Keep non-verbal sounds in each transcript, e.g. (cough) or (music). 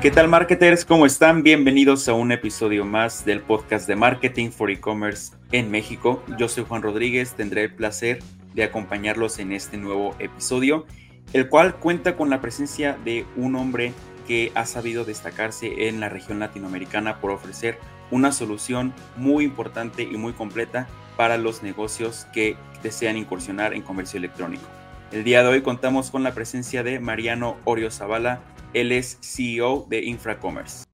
¿Qué tal marketers? ¿Cómo están? Bienvenidos a un episodio más del podcast de Marketing for E-Commerce en México. Yo soy Juan Rodríguez, tendré el placer de acompañarlos en este nuevo episodio, el cual cuenta con la presencia de un hombre que ha sabido destacarse en la región latinoamericana por ofrecer una solución muy importante y muy completa para los negocios que desean incursionar en comercio electrónico. El día de hoy contamos con la presencia de Mariano Orio Zavala, él es CEO de Infracommerce.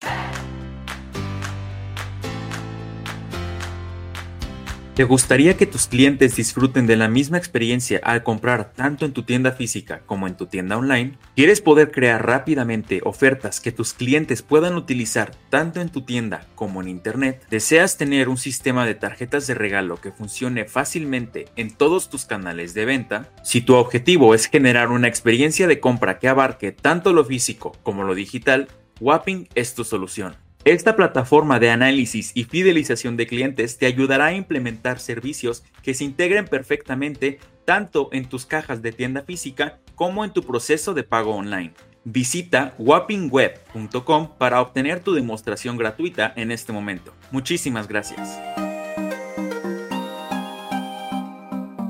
¿Te gustaría que tus clientes disfruten de la misma experiencia al comprar tanto en tu tienda física como en tu tienda online? ¿Quieres poder crear rápidamente ofertas que tus clientes puedan utilizar tanto en tu tienda como en Internet? ¿Deseas tener un sistema de tarjetas de regalo que funcione fácilmente en todos tus canales de venta? Si tu objetivo es generar una experiencia de compra que abarque tanto lo físico como lo digital, Wapping es tu solución. Esta plataforma de análisis y fidelización de clientes te ayudará a implementar servicios que se integren perfectamente tanto en tus cajas de tienda física como en tu proceso de pago online. Visita wappingweb.com para obtener tu demostración gratuita en este momento. Muchísimas gracias.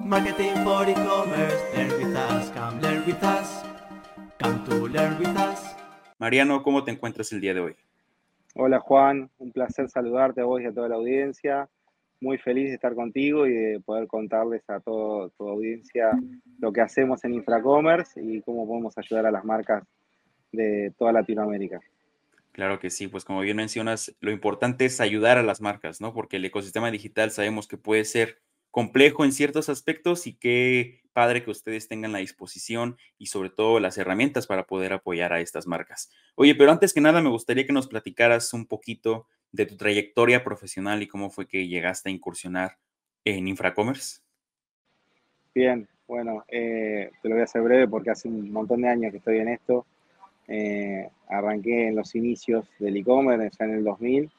Marketing for e-commerce, come learn with us, come to learn with us. Mariano, ¿cómo te encuentras el día de hoy? Hola Juan, un placer saludarte a vos y a toda la audiencia. Muy feliz de estar contigo y de poder contarles a toda tu audiencia lo que hacemos en Infracommerce y cómo podemos ayudar a las marcas de toda Latinoamérica. Claro que sí, pues como bien mencionas, lo importante es ayudar a las marcas, ¿no? Porque el ecosistema digital sabemos que puede ser complejo en ciertos aspectos y qué padre que ustedes tengan la disposición y sobre todo las herramientas para poder apoyar a estas marcas. Oye, pero antes que nada me gustaría que nos platicaras un poquito de tu trayectoria profesional y cómo fue que llegaste a incursionar en Infracommerce. Bien, bueno, eh, te lo voy a hacer breve porque hace un montón de años que estoy en esto. Eh, arranqué en los inicios del e-commerce, ya en el 2000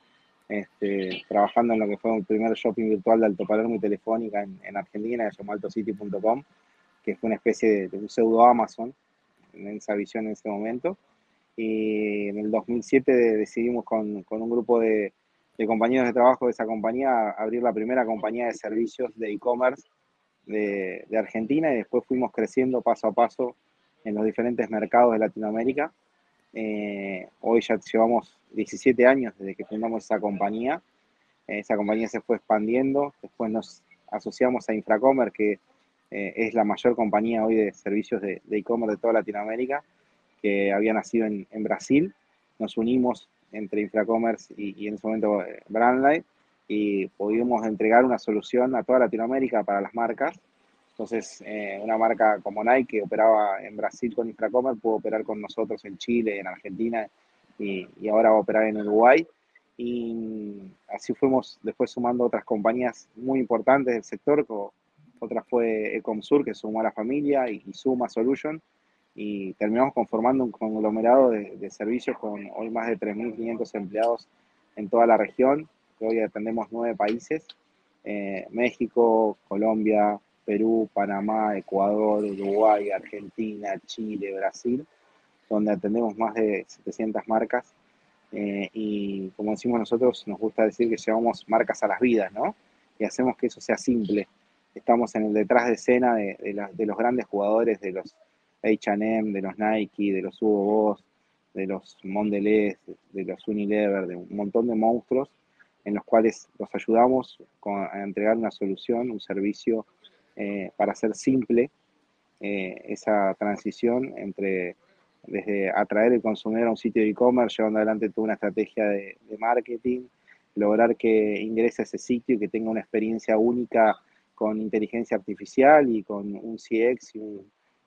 este, trabajando en lo que fue el primer shopping virtual de Alto Palermo y Telefónica en, Argentina, que se llamó altocity.com, que fue una especie de, un pseudo Amazon en esa visión en ese momento. Y en el 2007 decidimos con, con un grupo de, de, compañeros de trabajo de esa compañía abrir la primera compañía de servicios de e-commerce de, de Argentina y después fuimos creciendo paso a paso en los diferentes mercados de Latinoamérica eh, hoy ya llevamos 17 años desde que fundamos esa compañía. Eh, esa compañía se fue expandiendo. Después nos asociamos a Infracomer, que eh, es la mayor compañía hoy de servicios de e-commerce de, toda Latinoamérica, que había nacido en, Brasil. Nos unimos entre Infracommerce y, y en ese momento Brandlight y pudimos entregar una solución a toda Latinoamérica para las marcas entonces, eh, una marca como Nike que operaba en Brasil con Infracomer pudo operar con nosotros en Chile, en Argentina y, ahora va a operar en Uruguay. Y así fuimos después sumando otras compañías muy importantes del sector. Otra fue Ecomsur, que sumó a la familia, y, Suma Solution. Y terminamos conformando un conglomerado de, servicios con hoy más de 3.500 empleados en toda la región, que hoy atendemos nueve países. Eh, México, Colombia, Perú, Panamá, Ecuador, Uruguay, Argentina, Chile, Brasil, donde atendemos más de 700 marcas. Eh, y como decimos nosotros, nos gusta decir que llevamos marcas a las vidas, ¿no? Y hacemos que eso sea simple. Estamos en el detrás de escena de, los grandes jugadores, de los HM, de los Nike, de los Hugo Boss, de los Mondelez, de los Unilever, de un montón de monstruos en los cuales los ayudamos a entregar una solución, un servicio eh, para hacer simple eh, esa transición entre desde atraer el consumidor a un sitio de e-commerce, llevando adelante toda una estrategia de, marketing, lograr que ingrese a ese sitio y que tenga una experiencia única con inteligencia artificial y con un CX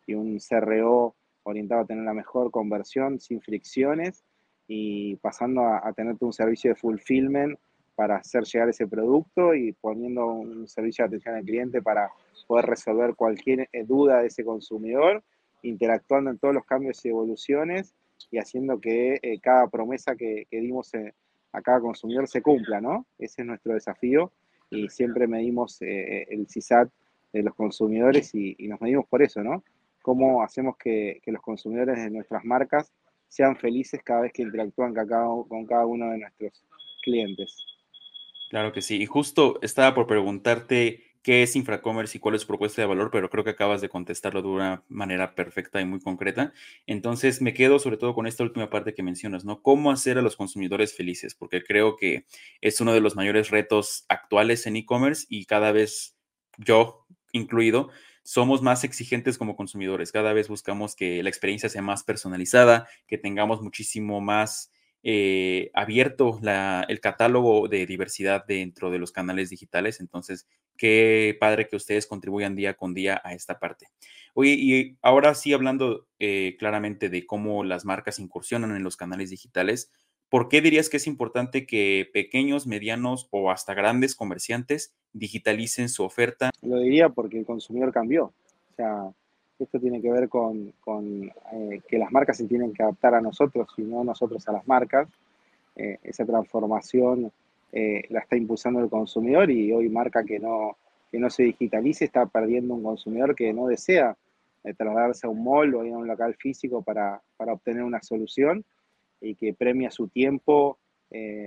y un, CRO orientado a tener la mejor conversión sin fricciones y pasando a, a tener un servicio de fulfillment para hacer llegar ese producto y poniendo un servicio de atención al cliente para poder resolver cualquier eh, duda de ese consumidor, interactuando en todos los cambios y evoluciones y haciendo que eh, cada promesa que, dimos eh, a cada consumidor se cumpla, ¿no? Ese es nuestro desafío y siempre medimos el CISAT de los consumidores y, nos medimos por eso, ¿no? Cómo hacemos que, que los consumidores de nuestras marcas sean felices cada vez que interactúan con cada uno de nuestros clientes. Claro que sí. Y justo estaba por preguntarte qué es Infracommerce y cuál es su propuesta de valor, pero creo que acabas de contestarlo de una manera perfecta y muy concreta. Entonces, me quedo sobre todo con esta última parte que mencionas, ¿no? ¿Cómo hacer a los consumidores felices? Porque creo que es uno de los mayores retos actuales en e-commerce y cada vez yo incluido somos más exigentes como consumidores. Cada vez buscamos que la experiencia sea más personalizada, que tengamos muchísimo más eh, abierto el catálogo de diversidad dentro de los canales digitales. Entonces, qué padre que ustedes contribuyan día con día a esta parte. Oye, y ahora sí, hablando eh, claramente de cómo las marcas incursionan en los canales digitales, ¿por qué dirías que es importante que pequeños, medianos o hasta grandes comerciantes digitalicen su oferta? Lo diría porque el consumidor cambió. O sea, esto tiene que ver con, eh, que las marcas se tienen que adaptar a nosotros y no nosotros a las marcas. Eh, esa transformación eh, la está impulsando el consumidor y hoy marca que no, que no se digitalice está perdiendo un consumidor que no desea trasladarse a un mall o a un local físico para, para, obtener una solución y que premia su tiempo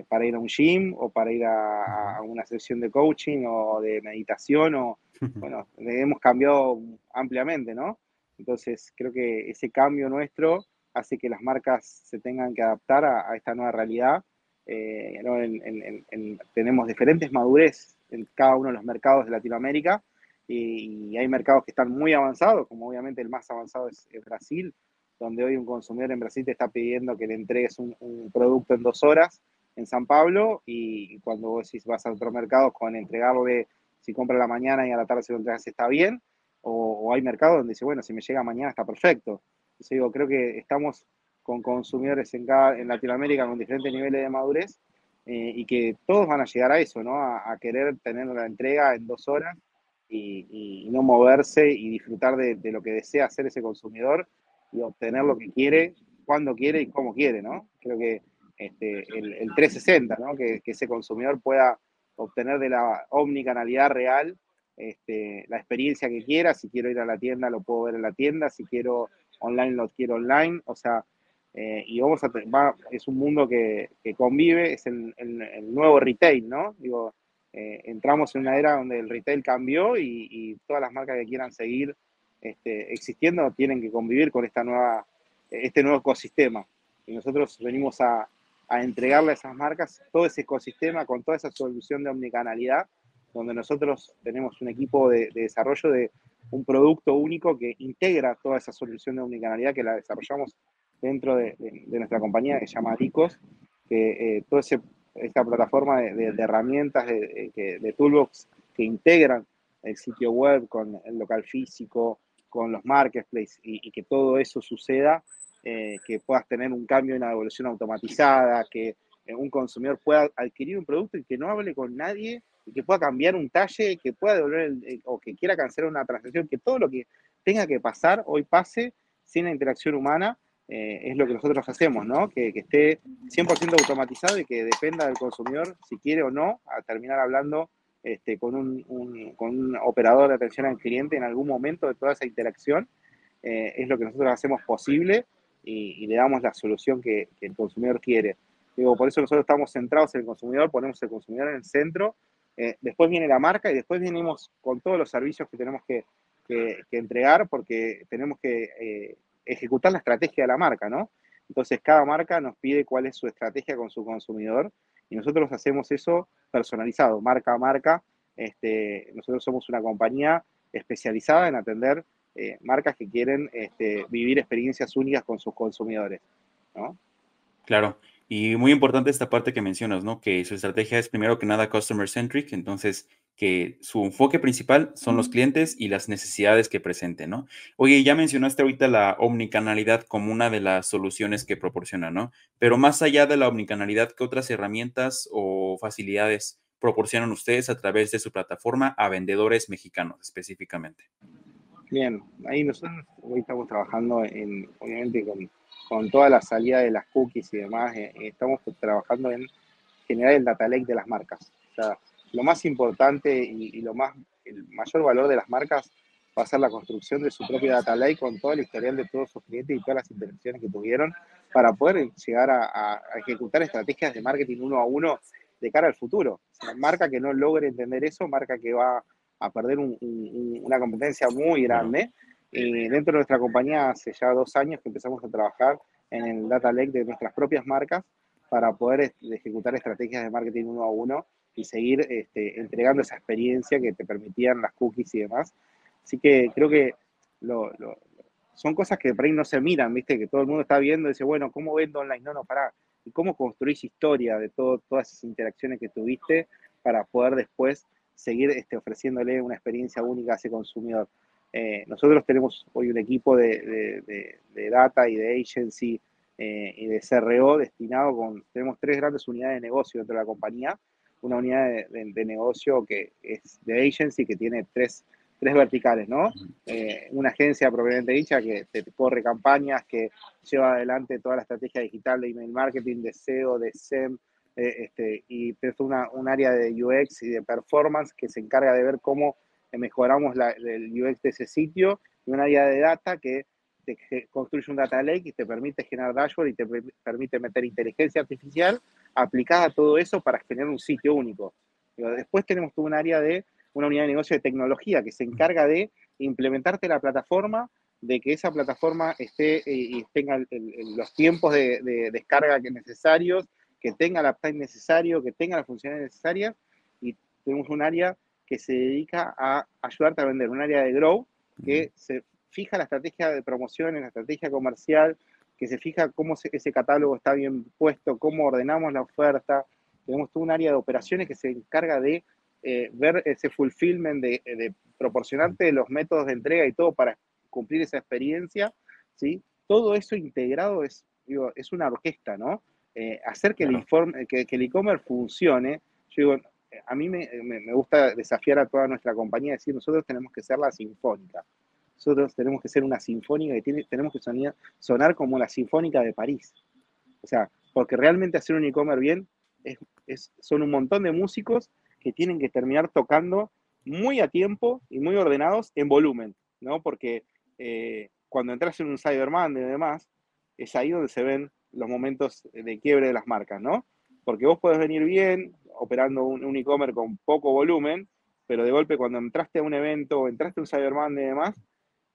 para ir a un gym o para ir a, a, una sesión de coaching o de meditación o (laughs) bueno, hemos cambiado ampliamente, ¿no? Entonces, creo que ese cambio nuestro hace que las marcas se tengan que adaptar a, esta nueva realidad. Eh, tenemos diferentes madurez en cada uno de los mercados de Latinoamérica y, hay mercados que están muy avanzados, como obviamente el más avanzado es, Brasil, donde hoy un consumidor en Brasil te está pidiendo que le entregues un, producto en dos horas en San Pablo y cuando vos vas a otro mercado con entregarle si compra la mañana y a la tarde se lo entregas está bien, o, hay mercados donde dice, bueno, si me llega mañana está perfecto. Entonces digo, creo que estamos con consumidores en, cada, en Latinoamérica con diferentes niveles de madurez eh, y que todos van a llegar a eso, ¿no? A, querer tener la entrega en dos horas y, no moverse y disfrutar de, lo que desea hacer ese consumidor y obtener lo que quiere, cuando quiere y cómo quiere, ¿no? Creo que este, el, el 360, ¿no? Que, que ese consumidor pueda obtener de la omnicanalidad real este, la experiencia que quiera. Si quiero ir a la tienda, lo puedo ver en la tienda. Si quiero online, lo quiero online. O sea, eh, y vamos a es un mundo que, convive, es el, nuevo retail, ¿no? Digo, eh, entramos en una era donde el retail cambió y, todas las marcas que quieran seguir este, existiendo tienen que convivir con esta nueva, este nuevo ecosistema. Y nosotros venimos a, a entregarle a esas marcas todo ese ecosistema con toda esa solución de omnicanalidad, donde nosotros tenemos un equipo de, desarrollo de un producto único que integra toda esa solución de omnicanalidad que la desarrollamos dentro de, nuestra compañía que se llama Dicos, que eh, toda esta plataforma de, herramientas de, Toolbox que integran el sitio web con el local físico, con los marketplaces y que todo eso suceda eh, que puedas tener un cambio en la devolución automatizada, que eh, un consumidor pueda adquirir un producto y que no hable con nadie, y que pueda cambiar un talle, que pueda devolver o que quiera cancelar una transacción, que todo lo que tenga que pasar hoy pase sin la interacción humana, eh, es lo que nosotros hacemos, ¿no? Que, que, esté 100% automatizado y que dependa del consumidor si quiere o no a terminar hablando este, con, un, con un operador de atención al cliente en algún momento de toda esa interacción. es lo que nosotros hacemos posible y, le damos la solución que, el consumidor quiere. Digo, por eso nosotros estamos centrados en el consumidor, ponemos el consumidor en el centro, eh, después viene la marca y después venimos con todos los servicios que tenemos que, entregar porque tenemos que eh, ejecutar la estrategia de la marca, ¿no? Entonces cada marca nos pide cuál es su estrategia con su consumidor y nosotros hacemos eso personalizado, marca a marca. Este, nosotros somos una compañía especializada en atender eh, marcas que quieren este, vivir experiencias únicas con sus consumidores, ¿no? Claro. Y muy importante esta parte que mencionas, ¿no? Que su estrategia es primero que nada customer centric, entonces que su enfoque principal son los clientes y las necesidades que presenten, ¿no? Oye, ya mencionaste ahorita la omnicanalidad como una de las soluciones que proporciona, ¿no? Pero más allá de la omnicanalidad, ¿qué otras herramientas o facilidades proporcionan ustedes a través de su plataforma a vendedores mexicanos específicamente? Bien, ahí nosotros hoy estamos trabajando en, obviamente con, con toda la salida de las cookies y demás, eh, estamos trabajando en generar el data lake de las marcas. O sea, lo más importante y, lo más, el mayor valor de las marcas va a ser la construcción de su propia data lake con todo el historial de todos sus clientes y todas las interacciones que tuvieron para poder llegar a, ejecutar estrategias de marketing uno a uno de cara al futuro. marca que no logre entender eso, marca que va a perder una competencia muy grande. Y dentro de nuestra compañía hace ya dos años que empezamos a trabajar en el data lake de nuestras propias marcas para poder ejecutar estrategias de marketing uno a uno y seguir este, entregando esa experiencia que te permitían las cookies y demás. Así que creo que son cosas que por ahí no se miran, ¿viste? Que todo el mundo está viendo y dice, bueno, ¿cómo vendo online? No, no, pará. ¿Y cómo construís historia de todo, todas esas interacciones que tuviste para poder después seguir este, ofreciéndole una experiencia única a ese consumidor? Eh, nosotros tenemos hoy un equipo de, de, data y de agency eh, y de CRO destinado con, tenemos tres grandes unidades de negocio dentro de la compañía una unidad de, negocio que es de agency, que tiene tres, tres verticales, ¿no? Eh, una agencia propiamente dicha que te corre campañas, que lleva adelante toda la estrategia digital de email marketing, de SEO, de SEM, eh, este, y es una, un área de UX y de performance que se encarga de ver cómo mejoramos la, el UX de ese sitio, y un área de data que te construye un data lake y te permite generar dashboard y te permite meter inteligencia artificial aplicada a todo eso para generar un sitio único. Después tenemos un área de una unidad de negocio de tecnología que se encarga de implementarte la plataforma, de que esa plataforma esté eh, y tenga los tiempos de, descarga que necesarios, que tenga el uptime necesario, que tenga las funciones necesarias. Y tenemos un área que se dedica a ayudarte a vender, un área de grow que se fija la estrategia de promoción, la estrategia comercial, que se fija cómo ese catálogo está bien puesto, cómo ordenamos la oferta. Tenemos todo un área de operaciones que se encarga de eh, ver ese fulfillment, de, proporcionarte los métodos de entrega y todo para cumplir esa experiencia. ¿sí? Todo eso integrado es, digo, es una orquesta, ¿no? Eh, hacer que, el que, el e-commerce funcione. Yo digo, a mí me, me, gusta desafiar a toda nuestra compañía, decir, nosotros tenemos que ser la sinfónica. Nosotros tenemos que ser una sinfónica y tiene, tenemos que sonar, sonar como la sinfónica de París. O sea, porque realmente hacer un e-commerce bien es, son un montón de músicos que tienen que terminar tocando muy a tiempo y muy ordenados en volumen, ¿no? Porque eh, cuando entras en un Cyberman y demás, es ahí donde se ven los momentos de quiebre de las marcas, ¿no? Porque vos podés venir bien operando un, e-commerce con poco volumen, pero de golpe cuando entraste a un evento o entraste a un Cyberman y demás,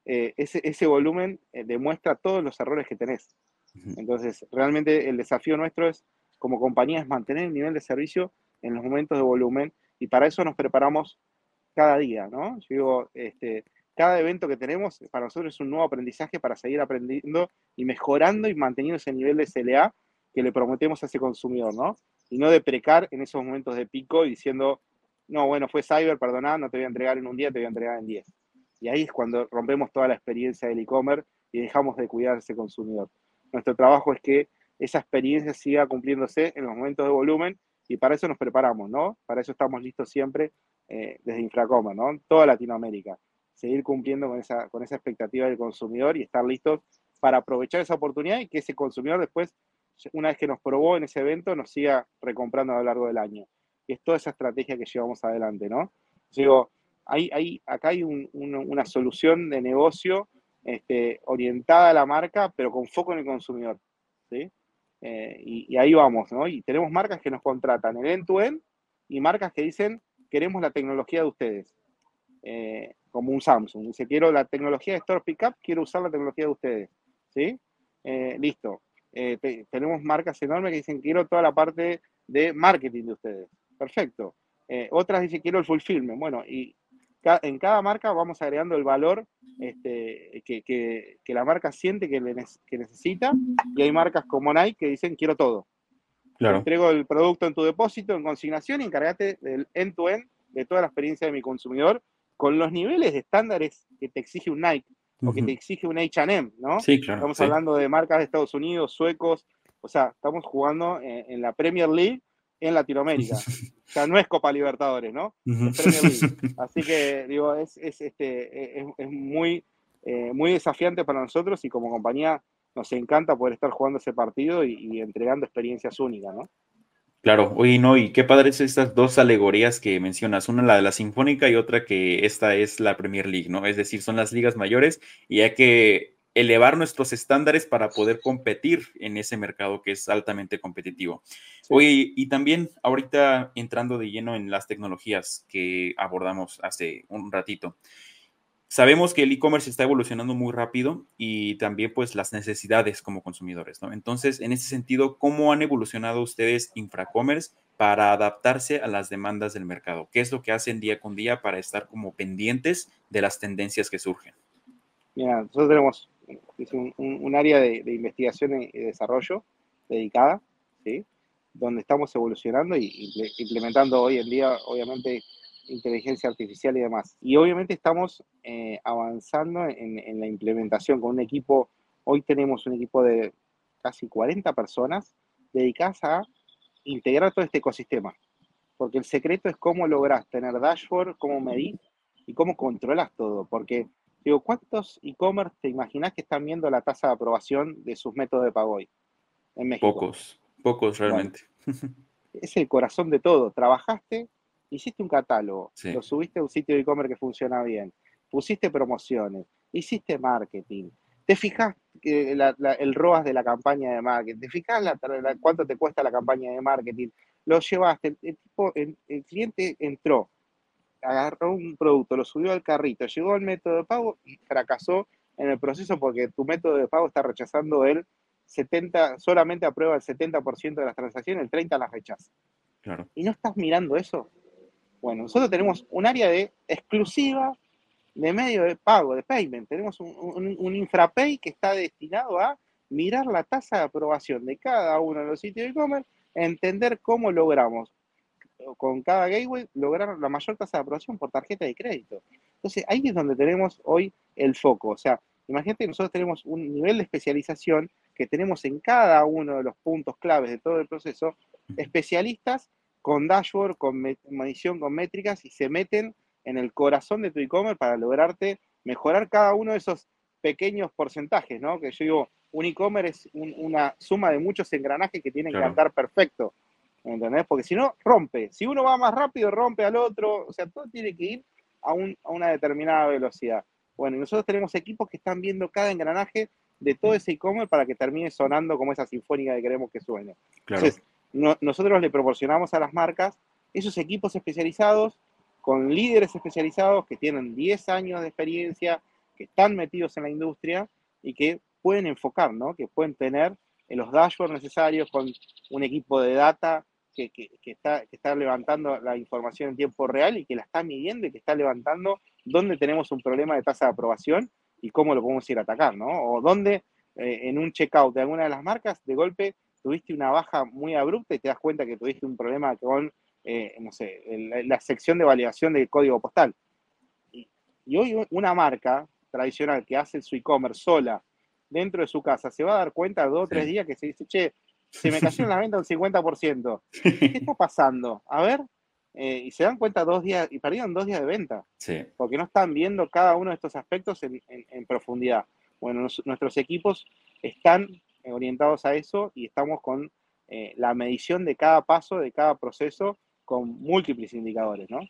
eh, ese, volumen eh, demuestra todos los errores que tenés. Entonces, realmente el desafío nuestro es, como compañía, es mantener el nivel de servicio en los momentos de volumen y para eso nos preparamos cada día, ¿no? Yo digo, este, cada evento que tenemos para nosotros es un nuevo aprendizaje para seguir aprendiendo y mejorando y manteniendo ese nivel de CLA que le prometemos a ese consumidor, ¿no? Y no deprecar en esos momentos de pico y diciendo, no, bueno, fue cyber, perdona, no te voy a entregar en un día, te voy a entregar en 10. Y ahí es cuando rompemos toda la experiencia del e-commerce y dejamos de cuidar a ese consumidor. Nuestro trabajo es que esa experiencia siga cumpliéndose en los momentos de volumen y para eso nos preparamos, ¿no? Para eso estamos listos siempre eh, desde Infracomer, ¿no? Toda Latinoamérica. Seguir cumpliendo con esa, con esa expectativa del consumidor y estar listos para aprovechar esa oportunidad y que ese consumidor después, una vez que nos probó en ese evento, nos siga recomprando a lo largo del año. Y es toda esa estrategia que llevamos adelante, ¿no? Digo, hay, acá hay una solución de negocio este, orientada a la marca, pero con foco en el consumidor. ¿sí? Eh, y, ahí vamos, ¿no? Y tenemos marcas que nos contratan en end-to-end y marcas que dicen, queremos la tecnología de ustedes. Eh, como un Samsung. Dice, quiero la tecnología de Store Pickup, quiero usar la tecnología de ustedes. ¿Sí? Eh, listo. tenemos marcas enormes que dicen, quiero toda la parte de marketing de ustedes. Perfecto. otras dicen, quiero el fulfillment. Bueno, y en cada marca vamos agregando el valor este, que, la marca siente que, necesita y hay marcas como Nike que dicen quiero todo. Claro. entrego el producto en tu depósito, en consignación y encárgate del end-to-end de toda la experiencia de mi consumidor con los niveles de estándares que te exige un Nike o que te exige un H&M, ¿no? Sí, claro. Estamos hablando de marcas de Estados Unidos, suecos, o sea, estamos jugando en la Premier League en Latinoamérica. (laughs) O sea, no es Copa Libertadores, ¿no? (laughs) Así que, digo, es, este, es, muy, eh, muy desafiante para nosotros y como compañía nos encanta poder estar jugando ese partido y, entregando experiencias únicas, ¿no? Claro, oye, no, y qué padres estas dos alegorías que mencionas, una la de la Sinfónica y otra que esta es la Premier League, ¿no? Es decir, son las ligas mayores y hay que elevar nuestros estándares para poder competir en ese mercado que es altamente competitivo. Oye, y también ahorita entrando de lleno en las tecnologías que abordamos hace un ratito. Sabemos que el e-commerce está evolucionando muy rápido y también pues las necesidades como consumidores, ¿no? Entonces, en ese sentido, ¿cómo han evolucionado ustedes Infracommerce para adaptarse a las demandas del mercado? ¿Qué es lo que hacen día con día para estar como pendientes de las tendencias que surgen? Mira, nosotros tenemos un, área de, investigación y desarrollo dedicada, ¿sí? donde estamos evolucionando y implementando hoy en día, obviamente, inteligencia artificial y demás. Y obviamente estamos eh, avanzando en, la implementación con un equipo, hoy tenemos un equipo de casi 40 personas dedicadas a integrar todo este ecosistema. Porque el secreto es cómo logras tener dashboard, cómo medir y cómo controlas todo. Porque, digo, ¿cuántos e-commerce te imaginas que están viendo la tasa de aprobación de sus métodos de pago hoy en México? Pocos, pocos realmente. (laughs) (laughs) es el corazón de todo. Trabajaste hiciste un catálogo, lo subiste a un sitio de e-commerce que funciona bien, pusiste promociones, hiciste marketing, te fijas el ROAS de la campaña de marketing, te fijas cuánto te cuesta la campaña de marketing, lo llevaste, el, el, cliente entró, agarró un producto, lo subió al carrito, llegó al método de pago y fracasó en el proceso porque tu método de pago está rechazando el 70, solamente aprueba el 70% de las transacciones, el 30% las rechaza. Claro. Y no estás mirando eso. Bueno, nosotros tenemos un área de exclusiva de medio de pago, de payment. Tenemos un, infrapay que está destinado a mirar la tasa de aprobación de cada uno de los sitios de e-commerce, entender cómo logramos con cada gateway lograr la mayor tasa de aprobación por tarjeta de crédito. Entonces, ahí es donde tenemos hoy el foco. O sea, imagínate que nosotros tenemos un nivel de especialización que tenemos en cada uno de los puntos claves de todo el proceso, especialistas con dashboard, con medición, con métricas y se meten en el corazón de tu e-commerce para lograrte mejorar cada uno de esos pequeños porcentajes, ¿no? Que yo digo, un e-commerce es una suma de muchos engranajes que tienen que andar perfecto, ¿entendés? Porque si no, rompe. Si uno va más rápido, rompe al otro, o sea, todo tiene que ir a, a una determinada velocidad. Bueno, y nosotros tenemos equipos que están viendo cada engranaje de todo ese e-commerce para que termine sonando como esa sinfónica que queremos que suene. Claro nosotros le proporcionamos a las marcas esos equipos especializados con líderes especializados que tienen 10 años de experiencia, que están metidos en la industria y que pueden enfocar, ¿no? que pueden tener los dashboards necesarios con un equipo de data que, está, que está levantando la información en tiempo real y que la está midiendo y que está levantando dónde tenemos un problema de tasa de aprobación y cómo lo podemos ir a atacar, ¿no? O dónde eh, en un checkout de alguna de las marcas, de golpe tuviste una baja muy abrupta y te das cuenta que tuviste un problema con, eh, no sé, la sección de validación del código postal. Y, hoy una marca tradicional que hace su e-commerce sola dentro de su casa se va a dar cuenta dos o tres días que se dice, che, se me cayó en la venta un 50%. (laughs) ¿Qué está pasando? A ver, eh, y se dan cuenta dos días, y perdieron dos días de venta, porque no están viendo cada uno de estos aspectos en, en profundidad. Bueno, nuestros equipos están orientados a eso y estamos con eh, la medición de cada paso, de cada proceso, con múltiples indicadores, ¿no?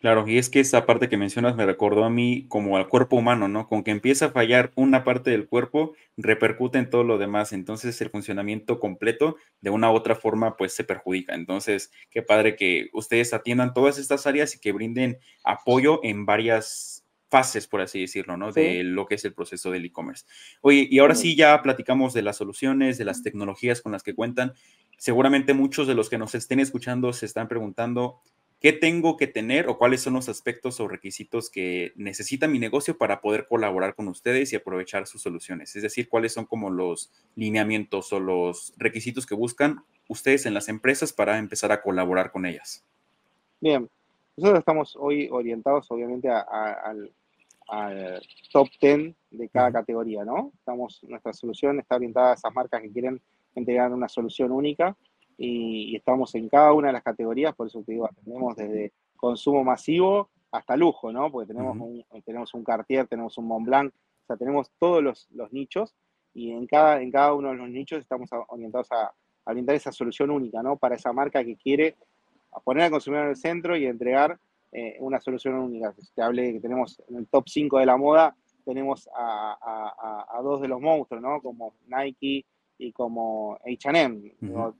Claro, y es que esa parte que mencionas me recordó a mí como al cuerpo humano, ¿no? Con que empieza a fallar una parte del cuerpo, repercute en todo lo demás. Entonces el funcionamiento completo de una u otra forma pues se perjudica. Entonces, qué padre que ustedes atiendan todas estas áreas y que brinden apoyo en varias fases, por así decirlo, ¿no? De lo que es el proceso del e-commerce. Oye, y ahora sí ya platicamos de las soluciones, de las tecnologías con las que cuentan. Seguramente muchos de los que nos estén escuchando se están preguntando, ¿qué tengo que tener o cuáles son los aspectos o requisitos que necesita mi negocio para poder colaborar con ustedes y aprovechar sus soluciones? Es decir, ¿cuáles son como los lineamientos o los requisitos que buscan ustedes en las empresas para empezar a colaborar con ellas? Bien, nosotros estamos hoy orientados obviamente al, al top 10 de cada categoría, ¿no? Estamos, nuestra solución está orientada a esas marcas que quieren entregar una solución única y, estamos en cada una de las categorías, por eso te digo, atendemos desde consumo masivo hasta lujo, ¿no? Porque tenemos, un, tenemos un Cartier, tenemos un Montblanc, o sea, tenemos todos los, nichos y en cada, en cada uno de los nichos estamos orientados a, a brindar esa solución única, ¿no? Para esa marca que quiere poner al consumidor en el centro y entregar eh, una solución única. Te hablé que tenemos en el top 5 de la moda, tenemos a, dos de los monstruos, ¿no? Como Nike y como H&M.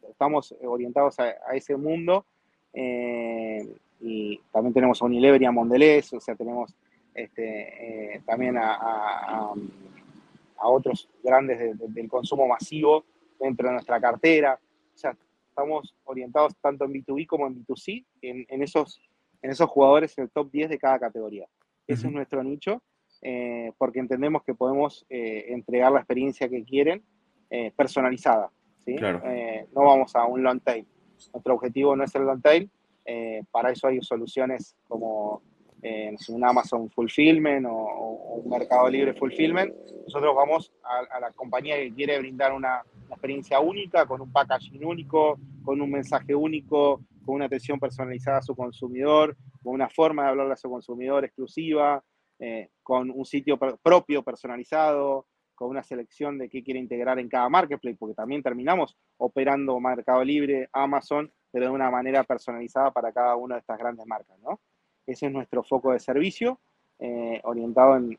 Estamos orientados a, ese mundo eh, y también tenemos a Unilever y a Mondelez, o sea, tenemos este, eh, también a, otros grandes del consumo masivo dentro de nuestra cartera. O sea, estamos orientados tanto en B2B como en B2C, en, esos, en esos jugadores en el top 10 de cada categoría. Ese es nuestro nicho, eh, porque entendemos que podemos eh, entregar la experiencia que quieren personalizada. ¿sí? no vamos a un long tail. Nuestro objetivo no es el long tail, para eso hay soluciones como un Amazon Fulfillment o, un Mercado Libre Fulfillment. Nosotros vamos a, la compañía que quiere brindar una, experiencia única, con un packaging único, con un mensaje único, con una atención personalizada a su consumidor, con una forma de hablarle a su consumidor exclusiva, eh, con un sitio propio personalizado, con una selección de qué quiere integrar en cada marketplace, porque también terminamos operando Mercado Libre, Amazon, pero de una manera personalizada para cada una de estas grandes marcas, ¿no? Ese es nuestro foco de servicio, eh, orientado en,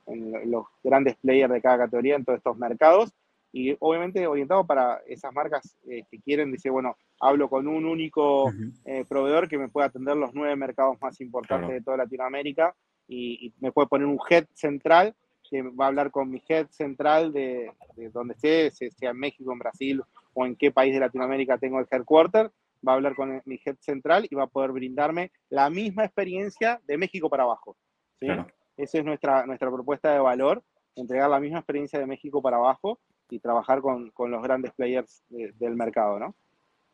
los grandes players de cada categoría en todos estos mercados y obviamente orientado para esas marcas eh, que quieren, dice, bueno, hablo con un único eh, proveedor que me pueda atender los nueve mercados más importantes de toda Latinoamérica y, me puede poner un head central que va a hablar con mi head central de, donde esté, sea en México, en Brasil o en qué país de Latinoamérica tengo el headquarter va a hablar con mi head central y va a poder brindarme la misma experiencia de México para abajo. ¿sí? Esa es nuestra, nuestra propuesta de valor, entregar la misma experiencia de México para abajo y trabajar con, con los grandes players del mercado, ¿no?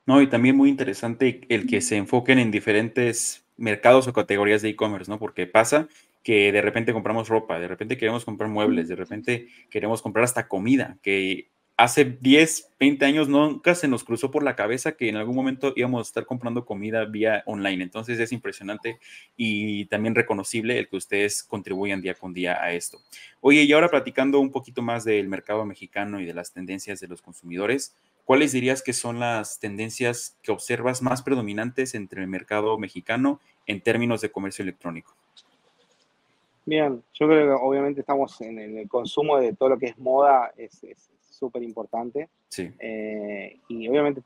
No, y también muy interesante el que se enfoquen en diferentes mercados o categorías de e-commerce, ¿no? Porque pasa que de repente compramos ropa, de repente queremos comprar muebles, de repente queremos comprar hasta comida, que hace 10, 20 años nunca se nos cruzó por la cabeza que en algún momento íbamos a estar comprando comida vía online. Entonces es impresionante y también reconocible el que ustedes contribuyan día con día a esto. Oye, y ahora platicando un poquito más del mercado mexicano y de las tendencias de los consumidores, ¿cuáles dirías que son las tendencias que observas más predominantes entre el mercado mexicano en términos de comercio electrónico? Bien, yo creo que obviamente estamos en el consumo de todo lo que es moda, es, súper importante. Sí. Eh, y obviamente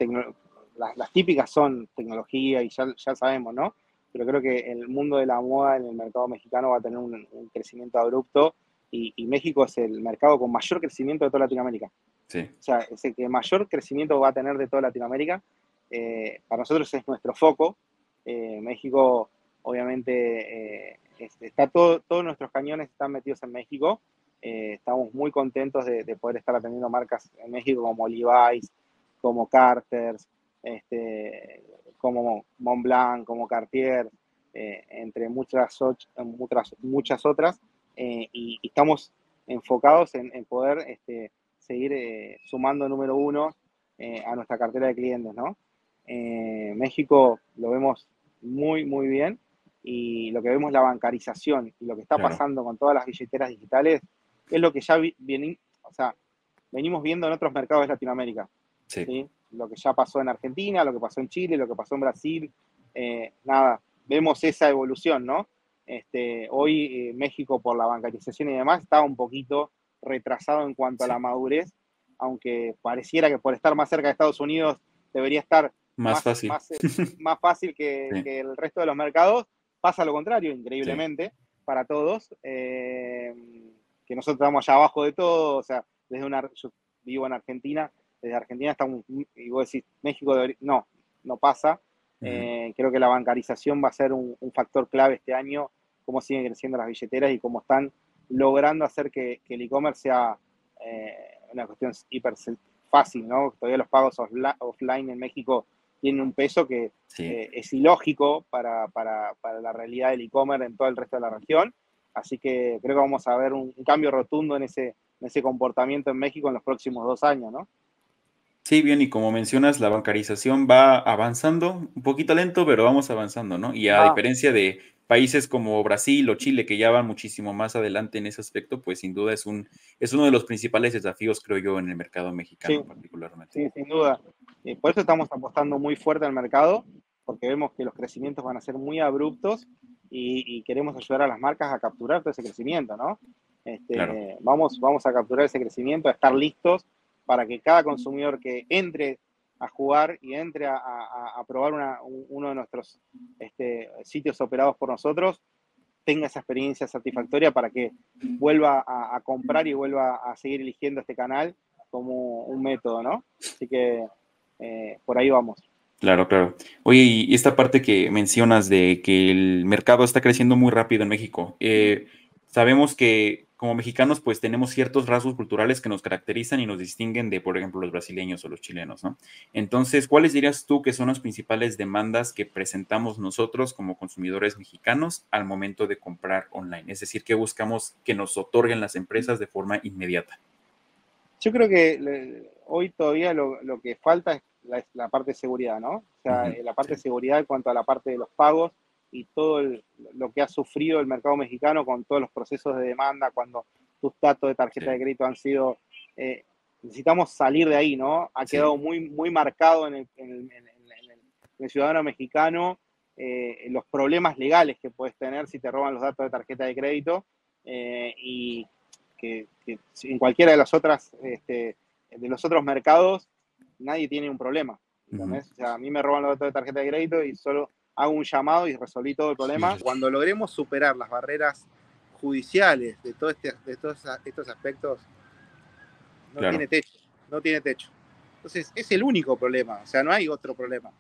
las, típicas son tecnología y ya, ya, sabemos, ¿no? Pero creo que el mundo de la moda en el mercado mexicano va a tener un, crecimiento abrupto y, México es el mercado con mayor crecimiento de toda Latinoamérica. Sí. O sea, es el que mayor crecimiento va a tener de toda Latinoamérica. Eh, para nosotros es nuestro foco. Eh, México, obviamente, está todo, todos nuestros cañones están metidos en México. Eh, estamos muy contentos de, poder estar atendiendo marcas en México como Levi's, como Carter's, este, como Montblanc, como Cartier, eh, entre muchas, muchas, muchas otras. Eh, y, estamos enfocados en, poder este, seguir sumando número uno a nuestra cartera de clientes. ¿no? México lo vemos muy, muy bien y lo que vemos la bancarización y lo que está pasando con todas las billeteras digitales es lo que ya viene, o sea, venimos viendo en otros mercados de Latinoamérica. Sí. Lo que ya pasó en Argentina, lo que pasó en Chile, lo que pasó en Brasil. Eh, nada, vemos esa evolución, ¿no? Este, hoy eh, México, por la bancarización y demás, está un poquito retrasado en cuanto a la madurez, aunque pareciera que por estar más cerca de Estados Unidos debería estar más, fácil, más, (laughs) más fácil que, el resto de los mercados. Pasa lo contrario, increíblemente, para todos. Eh, que nosotros estamos allá abajo de todo, o sea, desde una, yo vivo en Argentina, desde Argentina estamos, y vos decís, México, no, no pasa. Eh, creo que la bancarización va a ser un, factor clave este año, cómo siguen creciendo las billeteras y cómo están logrando hacer que, el e-commerce sea eh, una cuestión hiper fácil, ¿no? Todavía los pagos offline en México tienen un peso que eh, es ilógico para, para, para la realidad del e-commerce en todo el resto de la región. Así que creo que vamos a ver un, cambio rotundo en ese, ese comportamiento en México en los próximos dos años, ¿no? Sí, bien, y como mencionas, la bancarización va avanzando, un poquito lento, pero vamos avanzando, ¿no? Y a diferencia de países como Brasil o Chile, que ya van muchísimo más adelante en ese aspecto, pues sin duda es, un, es uno de los principales desafíos, creo yo, en el mercado mexicano particularmente. Sí, sin duda. Eh, por eso estamos apostando muy fuerte al mercado, porque vemos que los crecimientos van a ser muy abruptos y, queremos ayudar a las marcas a capturar todo ese crecimiento, ¿no? Este, vamos, vamos a capturar ese crecimiento, a estar listos para que cada consumidor que entre a jugar y entre a, probar uno de nuestros este, sitios operados por nosotros, tenga esa experiencia satisfactoria para que vuelva a, comprar y vuelva a seguir eligiendo este canal como un método, ¿no? Así que eh, por ahí vamos. Claro, claro. Oye, y esta parte que mencionas de que el mercado está creciendo muy rápido en México, eh, sabemos que como mexicanos pues tenemos ciertos rasgos culturales que nos caracterizan y nos distinguen de, por ejemplo, los brasileños o los chilenos, ¿no? Entonces, ¿cuáles dirías tú que son las principales demandas que presentamos nosotros como consumidores mexicanos al momento de comprar online? Es decir, ¿qué buscamos que nos otorguen las empresas de forma inmediata? Yo creo que hoy todavía lo, que falta es la, parte de seguridad, ¿no? O sea, la parte de seguridad en cuanto a la parte de los pagos, y todo lo que ha sufrido el mercado mexicano con todos los procesos de demanda, cuando tus datos de tarjeta de crédito han sido... Eh, necesitamos salir de ahí, ¿no? Ha quedado muy, muy marcado en el, ciudadano mexicano eh, los problemas legales que puedes tener si te roban los datos de tarjeta de crédito eh, y que, en cualquiera de las otras, este, de los otros mercados, nadie tiene un problema. O sea, a mí me roban los datos de tarjeta de crédito y solo hago un llamado y resolví todo el problema. Cuando logremos superar las barreras judiciales de, todo este, de todos estos aspectos, no tiene techo, no tiene techo. Entonces, es el único problema, o sea, no hay otro problema,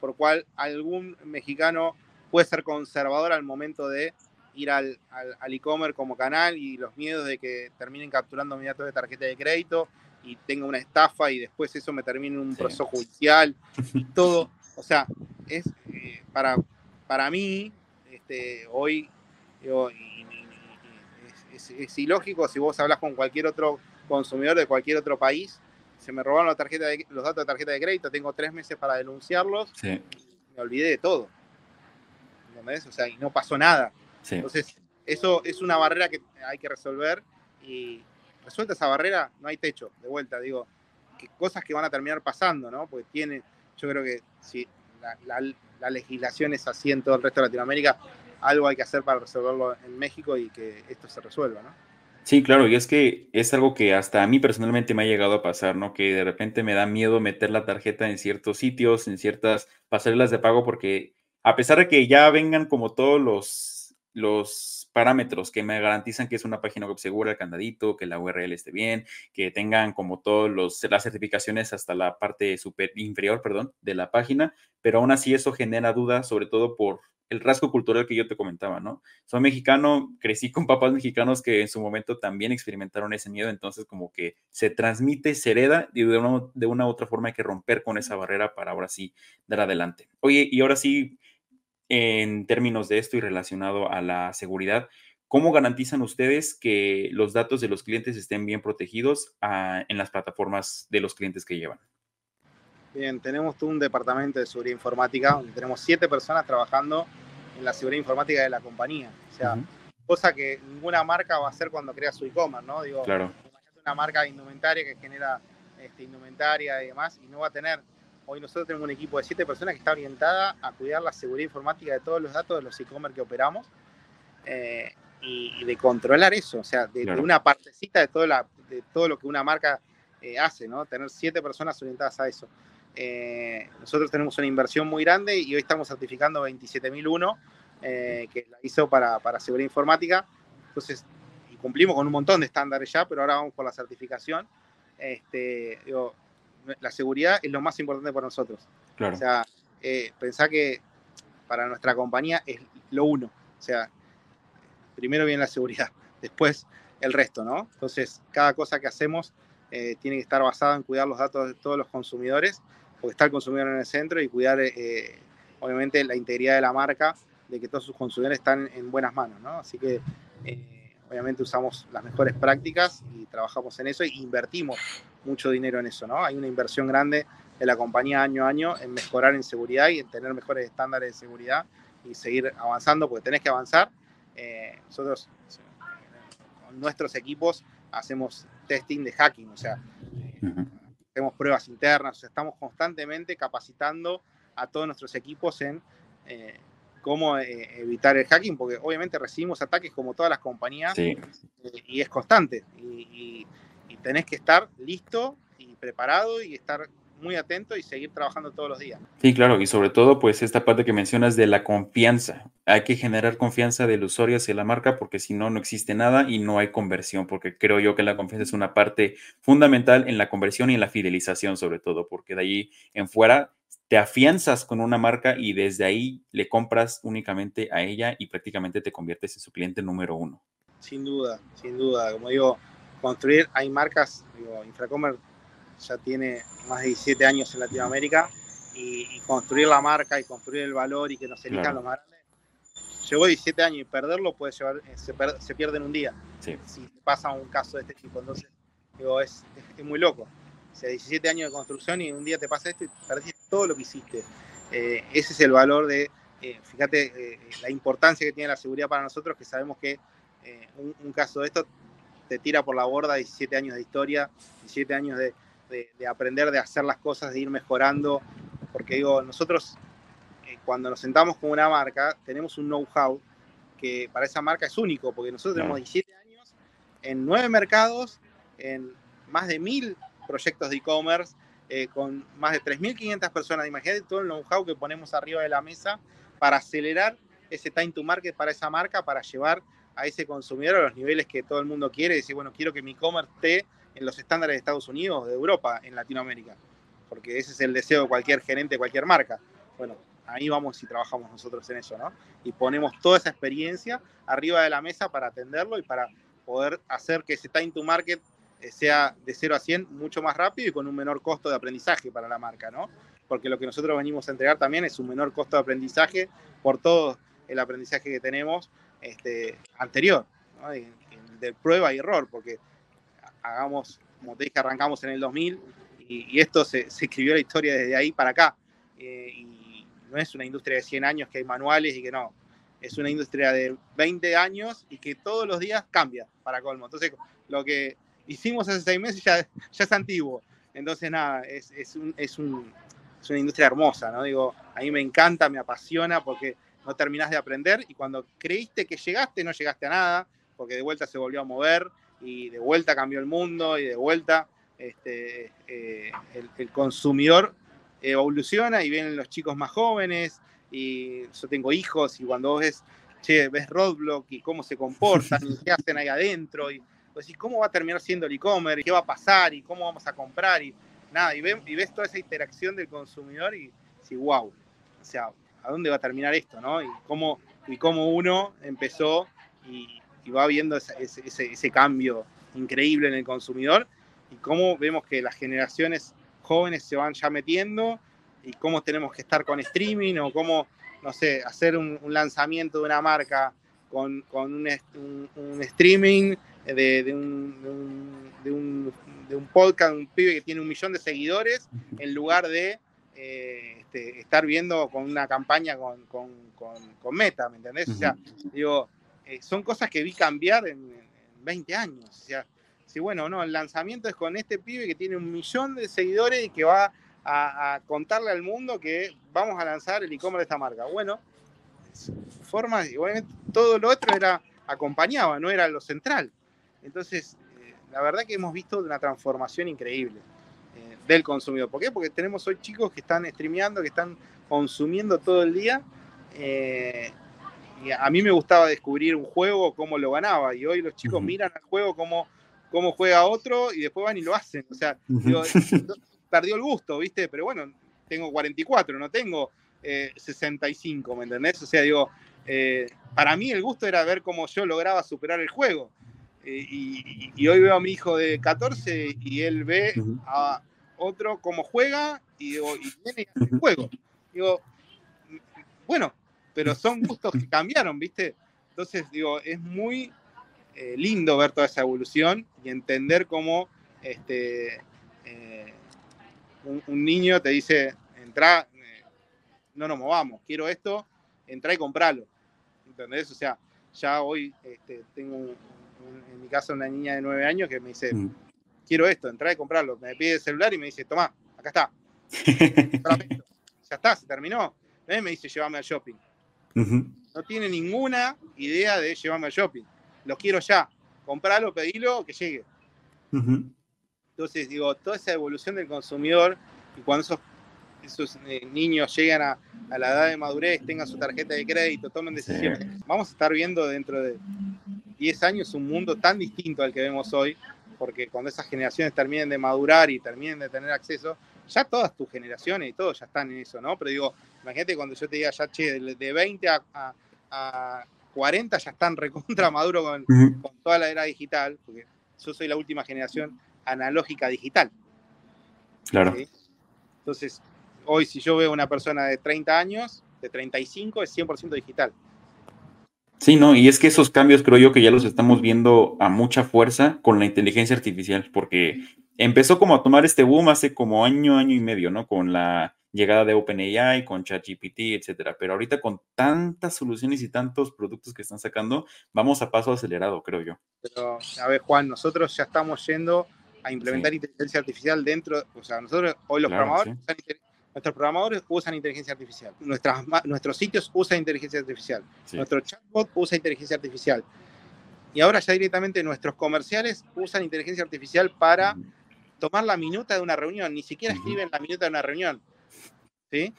por cual algún mexicano puede ser conservador al momento de ir al, al, e-commerce como canal y los miedos de que terminen capturando mi datos de tarjeta de crédito y tenga una estafa y después eso me termine en un proceso judicial y (laughs) todo. O sea, es eh, para, para mí, este, hoy es, ilógico si vos hablas con cualquier otro consumidor de cualquier otro país, se me robaron la tarjeta los datos de tarjeta de crédito, tengo tres meses para denunciarlos, me olvidé de todo. ¿Entendés? O sea, y no pasó nada. Entonces, eso es una barrera que hay que resolver y resuelta esa barrera, no hay techo, de vuelta, digo, cosas que van a terminar pasando, ¿no? Porque tiene, yo creo que si la, legislación es así en todo el resto de Latinoamérica, algo hay que hacer para resolverlo en México y que esto se resuelva, ¿no? Sí, claro, y es que es algo que hasta a mí personalmente me ha llegado a pasar, ¿no? Que de repente me da miedo meter la tarjeta en ciertos sitios, en ciertas pasarelas de pago, porque a pesar de que ya vengan como todos los, los parámetros que me garantizan que es una página web segura, el candadito, que la URL esté bien, que tengan como todas las certificaciones hasta la parte super inferior, perdón, de la página, pero aún así eso genera dudas, sobre todo por el rasgo cultural que yo te comentaba, ¿no? Soy mexicano, crecí con papás mexicanos que en su momento también experimentaron ese miedo, entonces como que se transmite, se hereda y de una, de una u otra forma hay que romper con esa barrera para ahora sí dar adelante. Oye, y ahora sí, en términos de esto y relacionado a la seguridad, ¿cómo garantizan ustedes que los datos de los clientes estén bien protegidos ah, en las plataformas de los clientes que llevan? Bien, tenemos un departamento de seguridad informática donde tenemos siete personas trabajando en la seguridad informática de la compañía. O sea, cosa que ninguna marca va a hacer cuando crea su e-commerce, ¿no? Digo, claro. una marca de indumentaria que genera este, indumentaria y demás y no va a tener Hoy nosotros tenemos un equipo de siete personas que está orientada a cuidar la seguridad informática de todos los datos de los e-commerce que operamos eh, y, de controlar eso, o sea, de, una partecita de todo, la, de todo lo que una marca eh, hace, ¿no? Tener siete personas orientadas a eso. Eh, nosotros tenemos una inversión muy grande y hoy estamos certificando 27001 que la hizo para, para seguridad informática. Entonces, y cumplimos con un montón de estándares ya, pero ahora vamos por la certificación. Este, digo, la seguridad es lo más importante para nosotros. O sea, eh, pensá que para nuestra compañía es lo uno. O sea, primero viene la seguridad, (laughs) después el resto, ¿no? Entonces, cada cosa que hacemos eh, tiene que estar basada en cuidar los datos de todos los consumidores, porque está el consumidor en el centro y cuidar, eh, obviamente, la integridad de la marca, de que todos sus consumidores están en buenas manos, ¿no? Así que obviamente usamos las mejores prácticas y trabajamos en eso e invertimos mucho dinero en eso, ¿no? Hay una inversión grande de la compañía año a año en mejorar en seguridad y en tener mejores estándares de seguridad y seguir avanzando, porque tenés que avanzar. Eh, nosotros, con nuestros equipos, hacemos testing de hacking, o sea, hacemos pruebas internas, estamos constantemente capacitando a todos nuestros equipos en eh, cómo eh, evitar el hacking, porque obviamente recibimos ataques como todas las compañías eh, y es constante. Y, y, tenés que estar listo y preparado y estar muy atento y seguir trabajando todos los días. Sí, claro, y sobre todo, pues esta parte que mencionas de la confianza. Hay que generar confianza del usuario hacia la marca porque si no, no existe nada y no hay conversión, porque creo yo que la confianza es una parte fundamental en la conversión y en la fidelización, sobre todo, porque de ahí en fuera te afianzas con una marca y desde ahí le compras únicamente a ella y prácticamente te conviertes en su cliente número uno. Sin duda, sin duda. Como digo, construir, hay marcas, digo, Infracomer ya tiene más de 17 años en Latinoamérica y, construir la marca y construir el valor y que nos elijan los más grandes. Llegó 17 años y perderlo puede llevar, eh, se, pierde en un día. Si pasa un caso de este tipo. Entonces, digo, es, es, muy loco. O sea, 17 años de construcción y un día te pasa esto y perdiste todo lo que hiciste. Eh, ese es el valor de, eh, fíjate, la importancia que tiene la seguridad para nosotros, que sabemos que un, un, caso de esto te tira por la borda 17 años de historia, 17 años de, de, aprender, de hacer las cosas, de ir mejorando, porque digo, nosotros eh, cuando nos sentamos con una marca tenemos un know-how que para esa marca es único, porque nosotros tenemos 17 años en nueve mercados, en más de mil proyectos de e-commerce, eh, con más de 3.500 personas. Imagínate todo el know-how que ponemos arriba de la mesa para acelerar ese time to market para esa marca, para llevar a ese consumidor a los niveles que todo el mundo quiere. Decir, bueno, quiero que mi e-commerce esté en los estándares de Estados Unidos, de Europa, en Latinoamérica, porque ese es el deseo de cualquier gerente de cualquier marca. Bueno, ahí vamos y trabajamos nosotros en eso, ¿no? Y ponemos toda esa experiencia arriba de la mesa para atenderlo y para poder hacer que ese time to market sea de 0 a 100 mucho más rápido y con un menor costo de aprendizaje para la marca, ¿no? Porque lo que nosotros venimos a entregar también es un menor costo de aprendizaje por todo el aprendizaje que tenemos este, anterior, de prueba y error, porque hagamos, como te dije, arrancamos en el 2000 y, esto se, escribió la historia desde ahí para acá. Eh, y no es una industria de 100 años que hay manuales y que no. Es una industria de 20 años y que todos los días cambia para colmo. Entonces, lo que hicimos hace seis meses ya, ya es antiguo. Entonces, nada, es, es, un, es, un, es una industria hermosa, ¿no? Digo, a mí me encanta, me apasiona porque no terminás de aprender y cuando creíste que llegaste, no llegaste a nada, porque de vuelta se volvió a mover y de vuelta cambió el mundo y de vuelta este, eh, el, consumidor evoluciona y vienen los chicos más jóvenes y yo tengo hijos y cuando vos ves, che, ves Roadblock y cómo se comportan y qué hacen ahí adentro y pues, cómo va a terminar siendo el e-commerce, qué va a pasar y cómo vamos a comprar y nada, y, ves, y toda esa interacción del consumidor y wow, o sea, ¿a dónde va a terminar esto? ¿no? Y cómo, y cómo uno empezó y, y va viendo ese, cambio increíble en el consumidor y cómo vemos que las generaciones jóvenes se van ya metiendo y cómo tenemos que estar con streaming o cómo, no sé, hacer un, lanzamiento de una marca con, un, streaming de, de, un, de, un, de, un, podcast, un pibe que tiene un millón de seguidores, en lugar de eh, este, estar viendo con una campaña con, con, con, Meta, ¿me entendés? O sea, digo, eh, son cosas que vi cambiar en, 20 años. O sea, si bueno, no, el lanzamiento es con este pibe que tiene un millón de seguidores y que va a, contarle al mundo que vamos a lanzar el e-commerce de esta marca. Bueno, formas, igualmente todo lo otro era acompañaba, no era lo central. Entonces, eh, la verdad que hemos visto una transformación increíble eh, del consumidor. ¿Por qué? Porque tenemos hoy chicos que están streameando, que están consumiendo todo el día a mí me gustaba descubrir un juego, cómo lo ganaba, y hoy los chicos miran al juego cómo, cómo juega otro y después van y lo hacen. O sea, (laughs) perdió el gusto, ¿viste? Pero bueno, tengo 44, no tengo 65, eh, ¿me entendés? O sea, digo, eh, para mí el gusto era ver cómo yo lograba superar el juego. Eh, y, hoy veo a mi hijo de 14 y él ve a otro cómo juega y, digo, y viene y hace el juego. Digo, bueno, pero son gustos que cambiaron, ¿viste? Entonces, digo, es muy eh, lindo ver toda esa evolución y entender cómo este, eh, un, niño te dice, entra, eh, no nos movamos, quiero esto, entra y compralo. ¿Entendés? O sea, ya hoy este, tengo en mi casa una niña de nueve años que me dice, mm. quiero esto, entrar y comprarlo. Me pide el celular y me dice, toma, acá está. (laughs) ya está, se terminó. Me dice, llévame al shopping. No tiene ninguna idea de llevarme al shopping. Lo quiero ya. Compralo, pedilo, que llegue. Entonces, digo, toda esa evolución del consumidor y cuando esos, esos eh, niños llegan a, a, la edad de madurez, tengan su tarjeta de crédito, tomen decisiones, vamos a estar viendo dentro de 10 años un mundo tan distinto al que vemos hoy, porque cuando esas generaciones terminen de madurar y terminen de tener acceso, ya todas tus generaciones y todos ya están en eso, ¿no? Pero digo, imagínate cuando yo te diga ya, che, de 20 a, a, 40 ya están recontra maduro con, con, toda la era digital, porque yo soy la última generación analógica digital. Claro. Entonces, hoy si yo veo una persona de 30 años, de 35, es 100% digital. Sí, no, y es que esos cambios creo yo que ya los estamos viendo a mucha fuerza con la inteligencia artificial, porque empezó como a tomar este boom hace como año, año y medio, ¿no? Con la llegada de OpenAI, con ChatGPT, etcétera. Pero ahorita con tantas soluciones y tantos productos que están sacando, vamos a paso acelerado, creo yo. Pero, a ver, Juan, nosotros ya estamos yendo a implementar inteligencia artificial dentro, o sea, nosotros hoy los programadores Nuestros programadores usan inteligencia artificial. Nuestras, nuestros sitios usan inteligencia artificial. Nuestro chatbot usa inteligencia artificial. Y ahora ya directamente nuestros comerciales usan inteligencia artificial para tomar la minuta de una reunión. Ni siquiera escriben la minuta de una reunión. ¿Sí?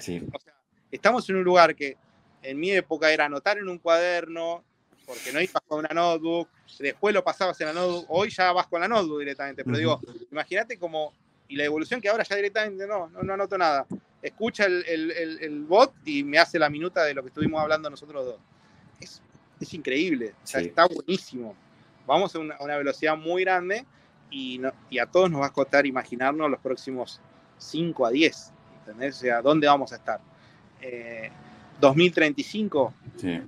sí. O sea, estamos en un lugar que en mi época era anotar en un cuaderno, porque no ibas con una notebook, después lo pasabas en la notebook, hoy ya vas con la notebook directamente. Pero digo, imagínate como y la evolución que ahora ya directamente no, no, anoto nada. Escucha el, el, el, bot y me hace la minuta de lo que estuvimos hablando nosotros dos. Es, es increíble, o sea, está buenísimo. Vamos a una, una velocidad muy grande y, no, y, a todos nos va a costar imaginarnos los próximos 5 a 10. ¿Entendés? O sea, ¿dónde vamos a estar? Eh, 2035. Sí.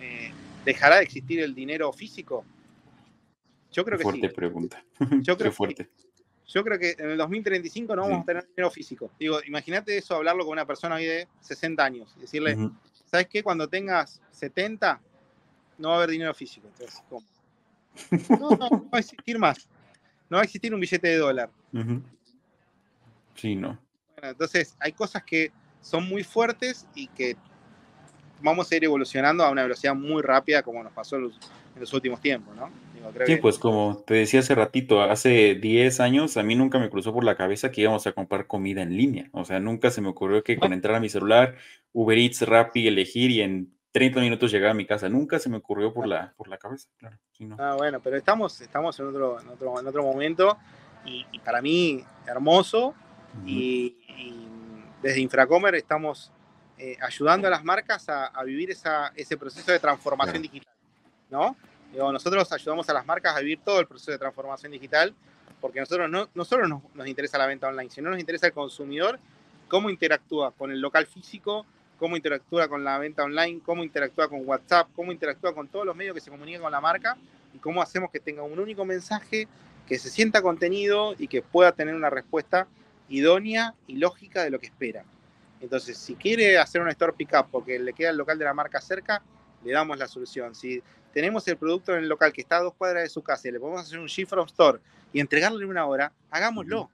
Eh, ¿Dejará de existir el dinero físico? Yo creo que fuerte sí. pregunta. Yo (laughs) creo Qué fuerte. Que, yo creo que en el 2035 no vamos a tener dinero físico. Digo, imagínate eso, hablarlo con una persona hoy de 60 años y decirle, uh -huh. ¿sabes qué? Cuando tengas 70, no va a haber dinero físico. Entonces, ¿cómo? No, no, no va a existir más. No va a existir un billete de dólar. Uh -huh. Sí, no. Bueno, entonces, hay cosas que son muy fuertes y que vamos a ir evolucionando a una velocidad muy rápida como nos pasó en los, en los últimos tiempos, ¿no? Creo sí, que... pues como te decía hace ratito, hace 10 años a mí nunca me cruzó por la cabeza que íbamos a comprar comida en línea. O sea, nunca se me ocurrió que con entrar a mi celular, Uber Eats, Rappi, elegir y en 30 minutos llegar a mi casa. Nunca se me ocurrió por la, por la cabeza, claro. Sí, no. Ah, bueno, pero estamos, estamos en, otro, en, otro, en otro momento y, y para mí hermoso uh -huh. y, y, desde Infracomer estamos eh, ayudando a las marcas a, a vivir esa, ese proceso de transformación claro. digital, ¿no? Digo, nosotros ayudamos a las marcas a vivir todo el proceso de transformación digital porque nosotros no, no solo nos, nos interesa la venta online, sino nos interesa el consumidor, cómo interactúa con el local físico, cómo interactúa con la venta online, cómo interactúa con WhatsApp, cómo interactúa con todos los medios que se comunican con la marca y cómo hacemos que tenga un único mensaje, que se sienta contenido y que pueda tener una respuesta idónea y lógica de lo que espera. Entonces, si quiere hacer un store pickup porque le queda el local de la marca cerca, le damos la solución. Si tenemos el producto en el local que está a dos cuadras de su casa y le podemos hacer un shift from store y entregarle en una hora, hagámoslo.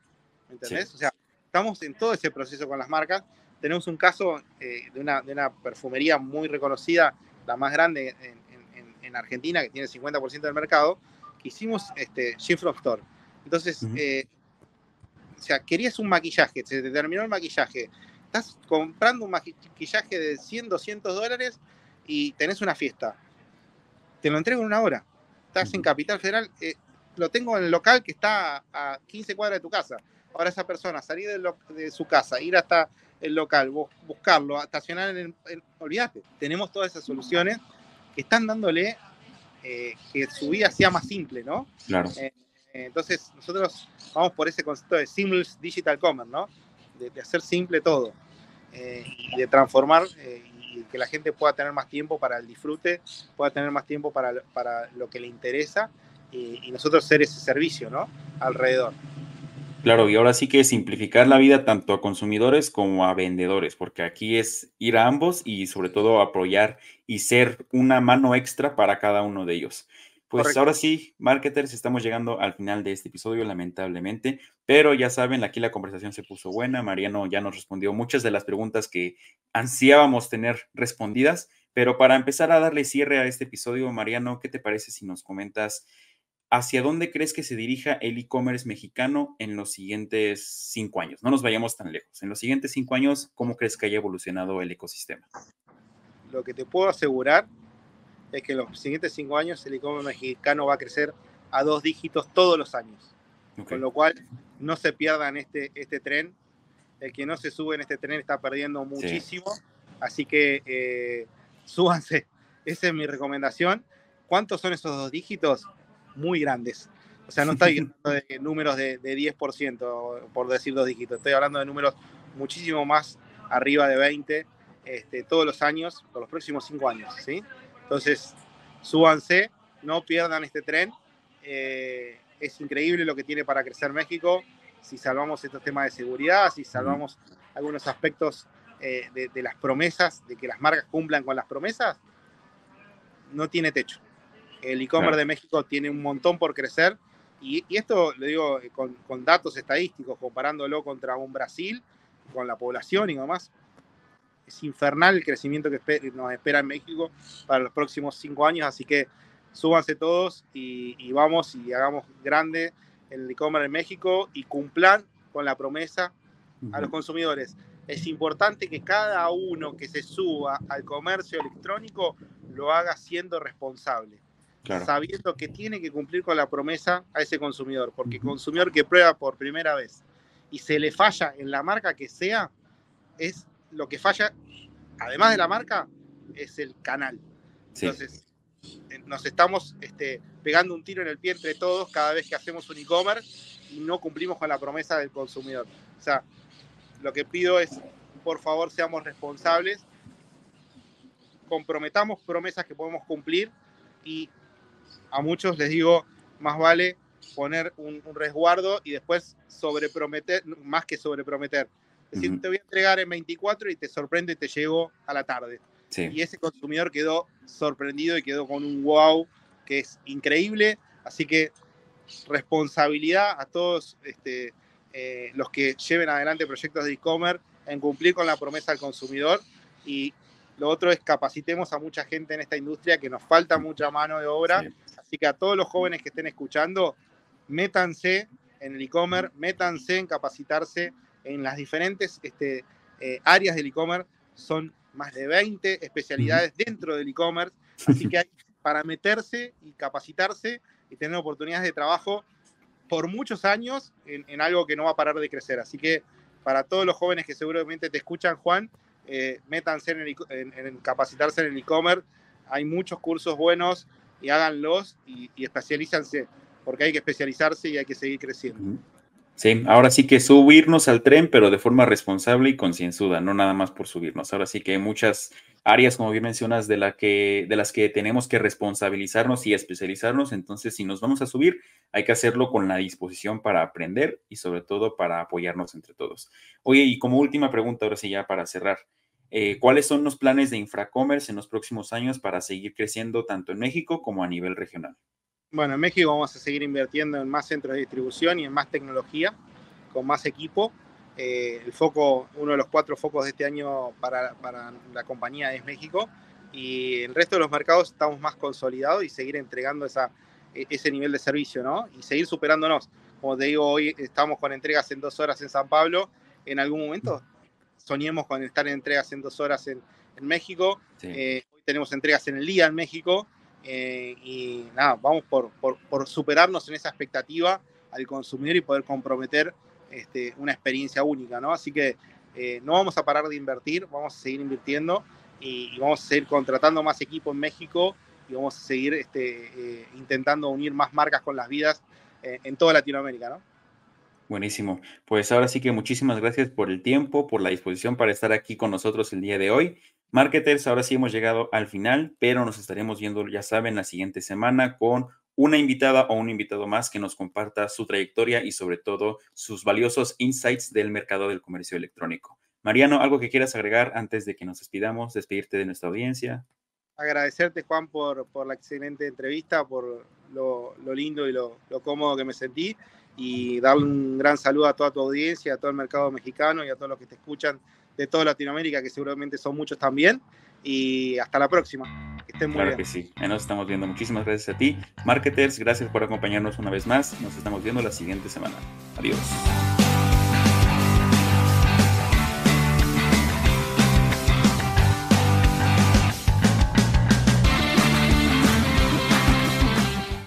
¿Entendés? Sí. O sea, estamos en todo ese proceso con las marcas. Tenemos un caso eh, de, una, de, una, perfumería muy reconocida, la más grande en, en, en Argentina, que tiene el 50% del mercado, que hicimos este, shift from store. Entonces, uh -huh. eh, o sea, querías un maquillaje, se te terminó el maquillaje, estás comprando un maquillaje de 100, 200 dólares y tenés una fiesta. Te lo entrego en una hora. Estás en Capital Federal, eh, lo tengo en el local que está a 15 cuadras de tu casa. Ahora esa persona, salir de, de su casa, ir hasta el local, buscarlo, estacionar en el... En, olvídate, tenemos todas esas soluciones que están dándole eh, que su vida sea más simple, ¿no? Claro. Eh, entonces, nosotros vamos por ese concepto de Seamless Digital Commerce, ¿no? De, de hacer simple todo eh, y de transformar y que la gente pueda tener más tiempo para el disfrute, pueda tener más tiempo para, para lo que le interesa y, y nosotros ser ese servicio, ¿no? Alrededor. Claro, y ahora sí que simplificar la vida tanto a consumidores como a vendedores, porque aquí es ir a ambos y sobre todo apoyar y ser una mano extra para cada uno de ellos. Pues ahora sí, marketers, estamos llegando al final de este episodio, lamentablemente, pero ya saben, aquí la conversación se puso buena. Mariano ya nos respondió muchas de las preguntas que ansiábamos tener respondidas, pero para empezar a darle cierre a este episodio, Mariano, ¿qué te parece si nos comentas hacia dónde crees que se dirija el e-commerce mexicano en los siguientes cinco años? No nos vayamos tan lejos. En los siguientes cinco años, ¿cómo crees que haya evolucionado el ecosistema? Lo que te puedo asegurar es que en los siguientes cinco años el e-commerce mexicano va a crecer a dos dígitos todos los años. Con lo cual, no se pierdan este, este tren. El que no se sube en este tren está perdiendo muchísimo. Así que eh, súbanse. (laughs) Esa es mi recomendación. ¿Cuántos son esos dos dígitos? Muy grandes. O sea, no estoy (laughs) hablando de números de, de 10%, por decir dos dígitos. Estoy hablando de números muchísimo más arriba de 20 este, todos los años, por los próximos cinco años. ¿sí? Entonces, súbanse, no pierdan este tren. Eh, es increíble lo que tiene para crecer México. Si salvamos estos temas de seguridad, si salvamos algunos aspectos eh, de, las promesas, de que las marcas cumplan con las promesas, no tiene techo. El e-commerce de México tiene un montón por crecer y, esto lo digo con, con, datos estadísticos, comparándolo contra un Brasil, con la población y demás es infernal el crecimiento que nos espera en México para los próximos cinco años, así que súbanse todos y, vamos y hagamos grande el e-commerce en México y cumplan con la promesa a los consumidores. Es importante que cada uno que se suba al comercio electrónico lo haga siendo responsable, sabiendo que tiene que cumplir con la promesa a ese consumidor, porque el consumidor que prueba por primera vez y se le falla en la marca que sea, es lo que falla, además de la marca, es el canal. Entonces, eh, nos estamos este, pegando un tiro en el pie entre todos cada vez que hacemos un e-commerce y no cumplimos con la promesa del consumidor. O sea, lo que pido es, por favor, seamos responsables, comprometamos promesas que podemos cumplir y a muchos les digo, más vale poner un, un resguardo y después sobreprometer, más que sobreprometer, es decir, te voy a entregar en 24 y te sorprende y te llego a la tarde. Y ese consumidor quedó sorprendido y quedó con un wow que es increíble. Así que responsabilidad a todos este, eh, los que lleven adelante proyectos de e-commerce en cumplir con la promesa al consumidor. Y lo otro es capacitemos a mucha gente en esta industria que nos falta mucha mano de obra. Así que a todos los jóvenes que estén escuchando, métanse en el e-commerce, métanse en capacitarse en las diferentes este, eh, áreas del e-commerce. Son más de 20 especialidades dentro del e-commerce, así que hay para meterse y capacitarse y tener oportunidades de trabajo por muchos años en, algo que no va a parar de crecer. Así que para todos los jóvenes que seguramente te escuchan, Juan, eh, métanse en, capacitarse en el e-commerce. Hay muchos cursos buenos y háganlos y, y especialízanse, porque hay que especializarse y hay que seguir creciendo. Sí, ahora sí que subirnos al tren, pero de forma responsable y concienzuda, no nada más por subirnos. Ahora sí que hay muchas áreas, como bien mencionas, de, que, de las que tenemos que responsabilizarnos y especializarnos. Entonces, si nos vamos a subir, hay que hacerlo con la disposición para aprender y sobre todo para apoyarnos entre todos. Oye, y como última pregunta, ahora sí ya para cerrar, eh, ¿cuáles son los planes de Infracommerce en los próximos años para seguir creciendo tanto en México como a nivel regional? Bueno, en México vamos a seguir invirtiendo en más centros de distribución y en más tecnología, con más equipo. Eh, el foco, uno de los cuatro focos de este año para, para, la compañía es México y el resto de los mercados estamos más consolidados y seguir entregando esa, e, ese nivel de servicio, ¿no? Y seguir superándonos. Como te digo, hoy estamos con entregas en dos horas en San Pablo. En algún momento soñemos con estar en entregas en dos horas en, en México. Eh, hoy tenemos entregas en el día en México eh, y nada, vamos por, por, superarnos en esa expectativa al consumidor y poder comprometer este, una experiencia única, ¿no? Así que eh, no vamos a parar de invertir, vamos a seguir invirtiendo y, vamos a seguir contratando más equipo en México y vamos a seguir este, eh, intentando unir más marcas con las vidas en toda Latinoamérica, ¿no? Buenísimo. Pues ahora sí que muchísimas gracias por el tiempo, por la disposición para estar aquí con nosotros el día de hoy. Marketers, ahora sí hemos llegado al final, pero nos estaremos viendo, ya saben, la siguiente semana con una invitada o un invitado más que nos comparta su trayectoria y sobre todo sus valiosos insights del mercado del comercio electrónico. Mariano, ¿algo que quieras agregar antes de que nos despidamos, despedirte de nuestra audiencia? agradecerte, Juan, por, por la excelente entrevista, por lo, lindo y lo, cómodo que me sentí y darle un gran saludo a toda tu audiencia, a todo el mercado mexicano y a todos los que te escuchan de toda Latinoamérica, que seguramente son muchos también. Y hasta la próxima. Que estén muy claro que sí, nos estamos viendo. Muchísimas gracias a ti. Marketers, gracias por acompañarnos una vez más. Nos estamos viendo la siguiente semana. Adiós.